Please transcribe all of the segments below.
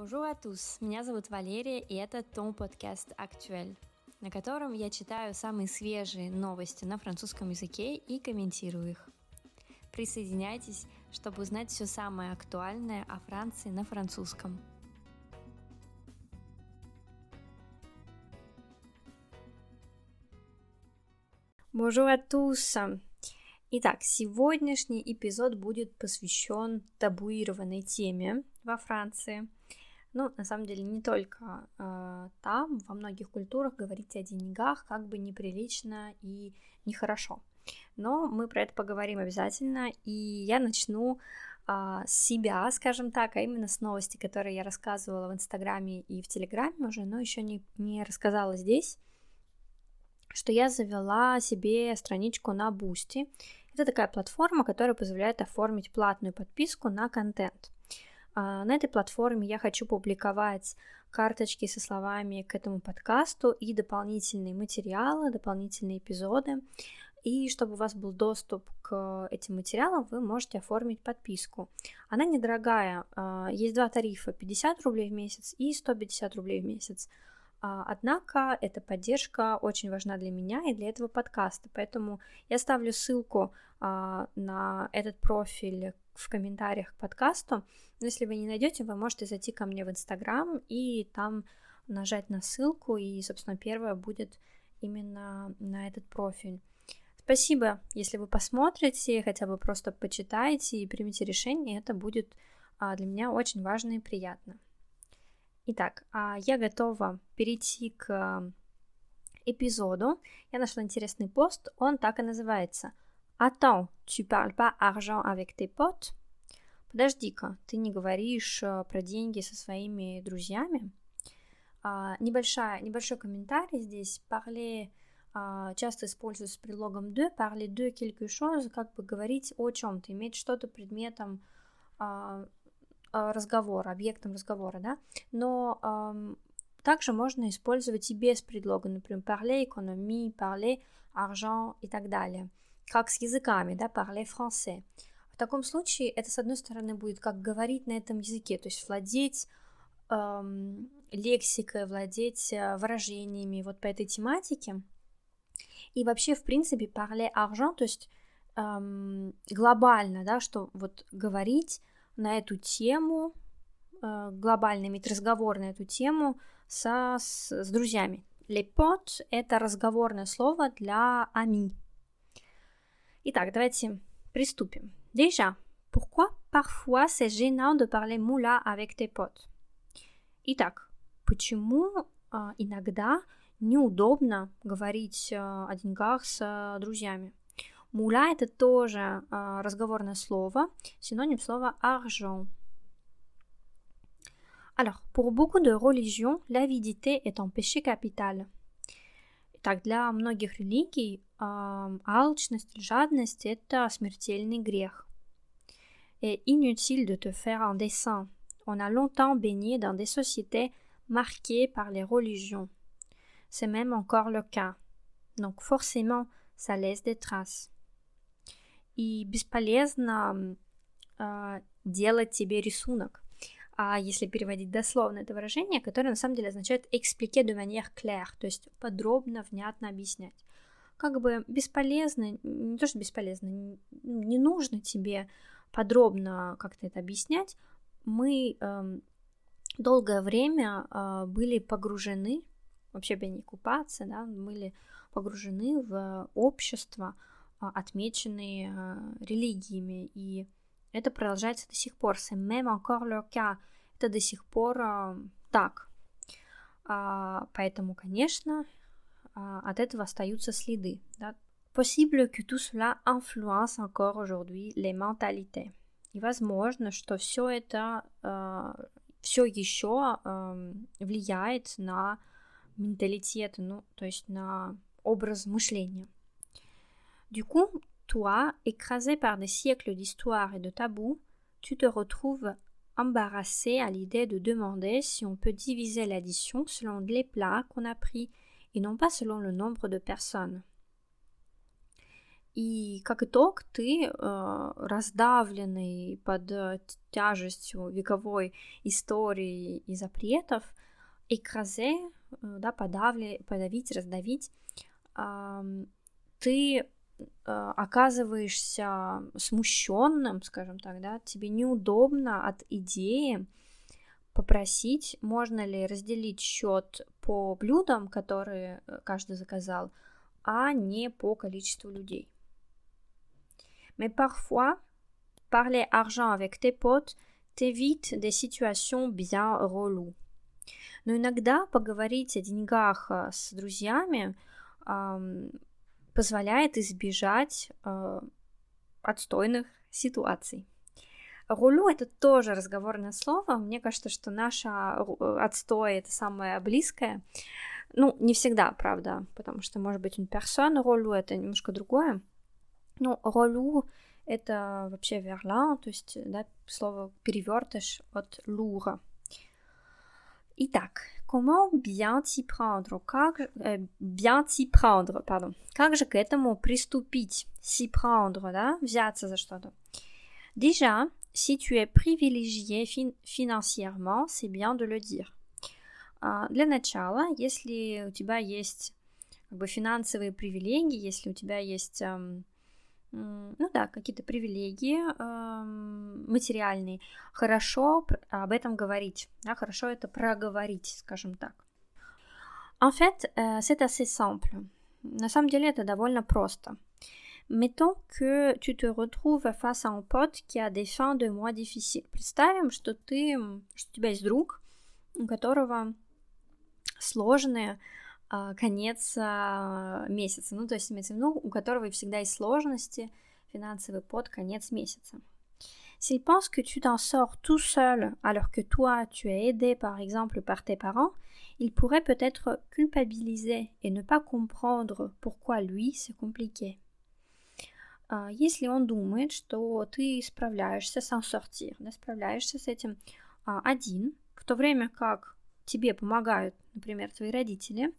Bonjour à tous, меня зовут Валерия, и это Том подкаст «Актуэль», на котором я читаю самые свежие новости на французском языке и комментирую их. Присоединяйтесь, чтобы узнать все самое актуальное о Франции на французском. Bonjour à tous! Итак, сегодняшний эпизод будет посвящен табуированной теме во Франции – ну, на самом деле, не только э, там, во многих культурах говорить о деньгах как бы неприлично и нехорошо. Но мы про это поговорим обязательно, и я начну э, себя, скажем так, а именно с новости, которые я рассказывала в Инстаграме и в Телеграме уже, но еще не, не рассказала здесь, что я завела себе страничку на Бусти. Это такая платформа, которая позволяет оформить платную подписку на контент. А, на этой платформе я хочу публиковать карточки со словами к этому подкасту и дополнительные материалы, дополнительные эпизоды. И чтобы у вас был доступ к этим материалам, вы можете оформить подписку. Она недорогая. А, есть два тарифа, 50 рублей в месяц и 150 рублей в месяц. А, однако эта поддержка очень важна для меня и для этого подкаста, поэтому я ставлю ссылку на этот профиль в комментариях к подкасту. Но если вы не найдете, вы можете зайти ко мне в Инстаграм и там нажать на ссылку, и, собственно, первое будет именно на этот профиль. Спасибо, если вы посмотрите, хотя бы просто почитаете и примите решение, это будет а, для меня очень важно и приятно. Итак, а, я готова перейти к эпизоду. Я нашла интересный пост, он так и называется – Attends, tu parles pas argent avec tes potes? Подожди-ка, ты не говоришь э, про деньги со своими друзьями? А, небольшая, небольшой комментарий здесь. Parler а, часто используется с предлогом de, parler de quelque chose, как бы говорить о чем-то, иметь что-то предметом разговора, объектом разговора, да. Но а, также можно использовать и без предлога, например, parler économie, parler argent и так далее как с языками, да, parler français. В таком случае это, с одной стороны, будет как говорить на этом языке, то есть владеть эм, лексикой, владеть э, выражениями вот по этой тематике. И вообще, в принципе, parler argent, то есть эм, глобально, да, что вот говорить на эту тему, э, глобально иметь разговор на эту тему со, с, с друзьями. Potes — это разговорное слово для ami, Итак, давайте приступим. Déjà, pourquoi parfois c'est gênant de parler moula avec tes potes? Итак, почему а, иногда неудобно говорить а, о деньгах с друзьями? Муля это тоже а, разговорное слово, синоним слова argent. Alors, pour beaucoup de religions, l'avidité est un péché capital. Так, для многих религий э, алчность или жадность – это смертельный грех. Et inutile de te faire un dessin. On a longtemps baigné dans des sociétés marquées par les religions. C'est même encore le cas. Donc forcément, ça laisse des traces. И бесполезно э, делать тебе рисунок. а если переводить дословно это выражение, которое на самом деле означает expliquer de manière claire, то есть подробно, внятно объяснять. Как бы бесполезно, не то что бесполезно, не нужно тебе подробно как-то это объяснять. Мы э, долгое время э, были погружены, вообще бы не купаться, да, были погружены в общество, э, отмеченные э, религиями, и это продолжается до сих пор. C'est même. Это до сих пор а, так. А, поэтому, конечно, а, от этого остаются следы. Да? Possible que tout cela influence encore aujourd'hui les mentalités. И возможно, что все это а, все еще а, влияет на менталитет, ну, то есть на образ мышления. Du coup, Toi, écrasé par des siècles d'histoire et de tabous, tu te retrouves embarrassé à l'idée de demander si on peut diviser l'addition selon les plats qu'on a pris et non pas selon le nombre de personnes. И как итог, ты э, раздавленный под тяжестью вековой истории и запретов, экразе, э, да, подавли, подавить, раздавить, э, ты э, оказываешься смущенным, скажем так, да, тебе неудобно от идеи попросить, можно ли разделить счет по блюдам, которые э, каждый заказал, а не по количеству людей. Mais parfois, parler argent avec tes potes t'évite des situations bien reloues. Но иногда поговорить о деньгах э, с друзьями позволяет избежать э, отстойных ситуаций. Рулю это тоже разговорное слово. Мне кажется, что наша отстой это самое близкое. Ну, не всегда, правда, потому что, может быть, personne ролю это немножко другое. Ну, ролю это вообще верла, то есть, да, слово перевертыш от лура. Итак, comment bien t'y prendre? Как э, bien t'y prendre, pardon. Как же к этому приступить? S'y prendre, да, взяться за что-то. Déjà, si tu es privilégié fin financièrement, c'est bien de le dire. Uh, для начала, если у тебя есть как бы финансовые привилегии, если у тебя есть um, ну да, какие-то привилегии э, материальные, хорошо об этом говорить, да, хорошо это проговорить, скажем так. En fait, euh, c'est assez simple. На самом деле это довольно просто. Mettons que tu te retrouves face à un pote qui a des fins de mois difficiles. Представим, что ты, что у тебя есть друг, у которого сложные а, конец а, месяца. Ну, то есть, имеется в виду, у которого всегда есть сложности финансовые под конец месяца. S'il pense que tu t'en sors tout seul alors que toi tu es aidé par exemple par tes parents, il pourrait peut-être culpabiliser et ne pas comprendre pourquoi lui c'est compliqué. Если он думает, что ты справляешься сам сортир, да, справляешься с этим один, в то время как тебе помогают, например, твои родители,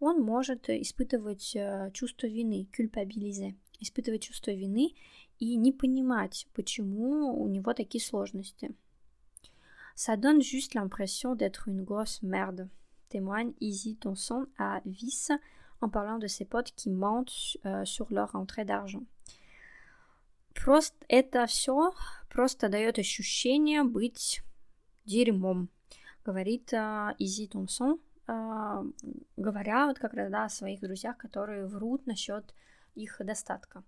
он может испытывать чувство вины, кульпабилизе, испытывать чувство вины и не понимать, почему у него такие сложности. Ça donne juste l'impression d'être une grosse merde, témoigne Izzy Tonson à Vice en parlant de ses potes qui mentent euh, sur leur entrée d'argent. Просто это все просто дает ощущение быть дерьмом, говорит uh, Изи Томсон, uh, говоря вот как раз да, о своих друзьях, которые врут насчет их достатка.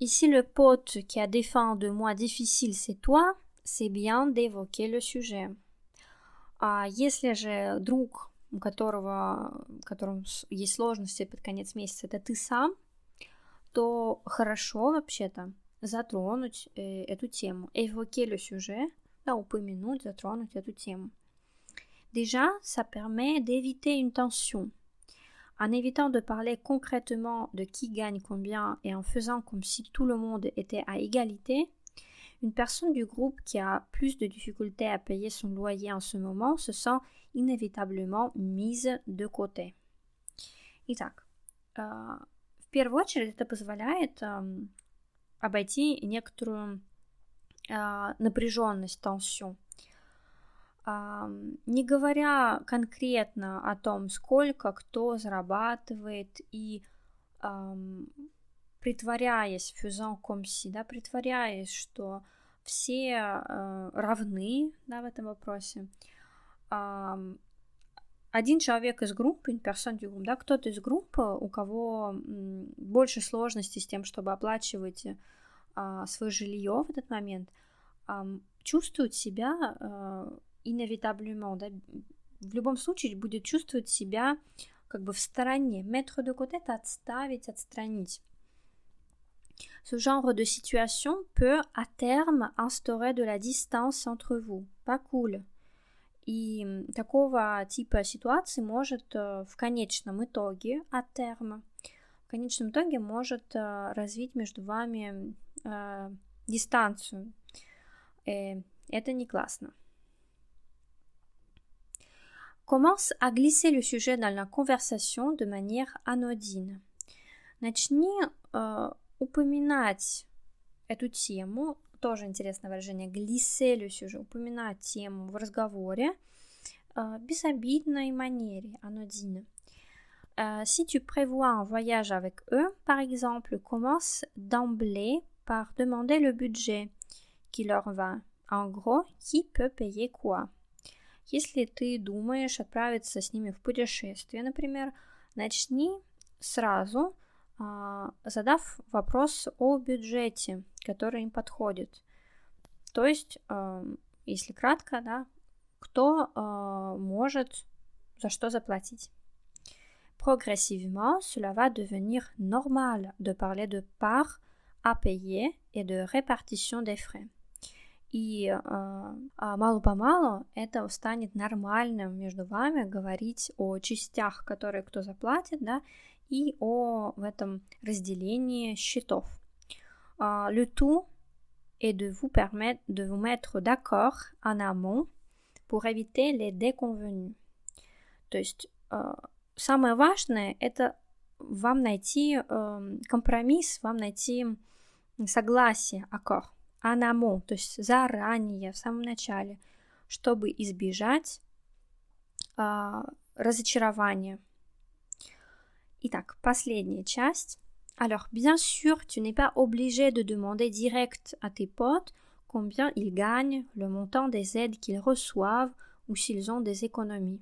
Ici, le pote qui a des fins de mois difficiles, c'est toi, c'est bien d'évoquer le sujet. А если же друг, у которого, у которого есть сложности под конец месяца, это ты сам, то хорошо вообще-то затронуть э, эту тему. Évoquer sujet, да, упомянуть, затронуть эту тему. Déjà, ça permet d'éviter une tension. En évitant de parler concrètement de qui gagne combien et en faisant comme si tout le monde était à égalité, une personne du groupe qui a plus de difficultés à payer son loyer en ce moment se sent inévitablement mise de côté. Итак, э, в первую очередь это позволяет э, обойти некоторую э, напряженность, tension. не говоря конкретно о том, сколько кто зарабатывает и притворяясь faisant comme si, да, притворяясь, что все э, равны, да, в этом вопросе. один человек из группы, персон du да, кто-то из группы, у кого больше сложностей с тем, чтобы оплачивать а, свое жилье в этот момент, чувствует себя э, inévitablement, да, в любом случае будет чувствовать себя как бы в стороне. Mettre de côté – это отставить, отстранить. Ce genre de situation peut à terme instaurer de la distance entre vous. Pas cool. И такого типа ситуации может в конечном итоге, à terme, в конечном итоге может развить между вами э, дистанцию. Э, это не классно. commence à glisser le sujet dans la conversation de manière anodine. начни э, упоминать эту тему, тоже интересное выражение, глисселюсь уже, упоминать тему в разговоре, э, безобидной манере, анодине. Euh, si tu prévois un voyage avec eux, par exemple, commence d'emblée par demander le budget qui leur va. En gros, qui peut payer quoi. Если ты думаешь отправиться с ними в путешествие, например, начни сразу, а, задав вопрос о бюджете, который им подходит. То есть, а, если кратко, да, кто а, может за что заплатить. Progressivement, cela va devenir normal de parler de part à payer et de répartition des frais. И э, а мало-помалу это станет нормальным между вами говорить о частях, которые кто заплатит, да, и о в этом разделении счетов. Euh, le tout est de vous permettre de vous mettre d'accord en amont pour éviter les déconvenus. То есть э, самое важное это вам найти э, компромисс, вам найти согласие, аккорд, amont, то есть заранее, в самом начале, чтобы избежать э, разочарования. Итак, последняя часть. Alors, bien sûr, tu n'es pas obligé de demander direct à tes potes combien ils gagnent, le montant des aides qu'ils reçoivent ou s'ils ont des économies.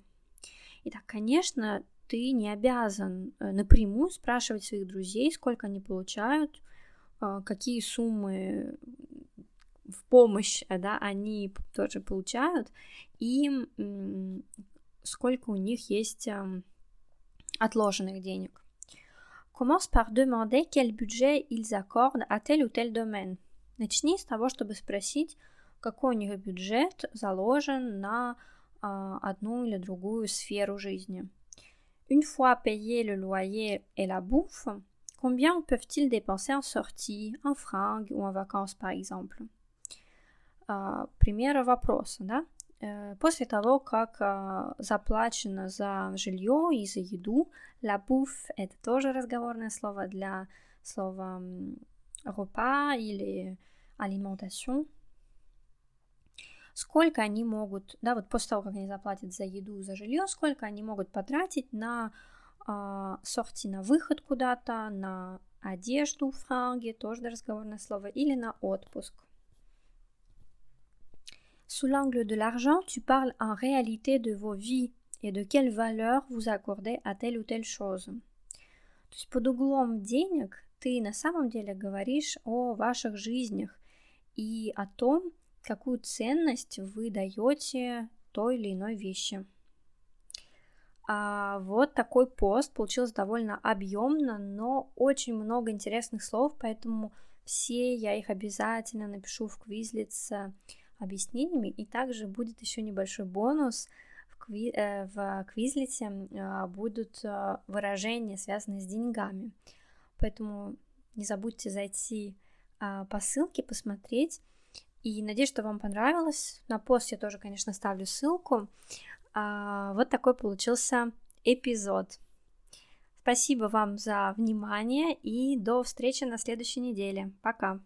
Итак, конечно, ты не обязан э, напрямую спрашивать своих друзей, сколько они получают, э, какие суммы в помощь, да, они тоже получают, и сколько у них есть отложенных денег. Commence par demander quel budget ils accordent à tel ou tel domaine. Начни с того, чтобы спросить, какой у них бюджет заложен на а, одну или другую сферу жизни. Une fois payé le loyer et la bouffe, combien peuvent-ils dépenser en sortie, en fringues ou en vacances, par exemple uh, Примеры вопроса, да? После того, как заплачено за жилье и за еду, la bouffe – это тоже разговорное слово для слова repas или alimentation. Сколько они могут, да, вот после того, как они заплатят за еду, за жилье, сколько они могут потратить на э, сорти, на выход куда-то, на одежду, франги, тоже разговорное слово, или на отпуск. Sous l'angle de l'argent, tu parles en réalité de vos vies et de quelle valeur vous accordez à telle ou telle chose. То есть под углом денег ты на самом деле говоришь о ваших жизнях и о том, какую ценность вы даете той или иной вещи. А вот такой пост получился довольно объемно, но очень много интересных слов, поэтому все я их обязательно напишу в квизлиц объяснениями. И также будет еще небольшой бонус в, кви э, в квизлите э, будут э, выражения, связанные с деньгами. Поэтому не забудьте зайти по ссылке, посмотреть. И надеюсь, что вам понравилось. На пост я тоже, конечно, ставлю ссылку. А, вот такой получился эпизод. Спасибо вам за внимание и до встречи на следующей неделе. Пока!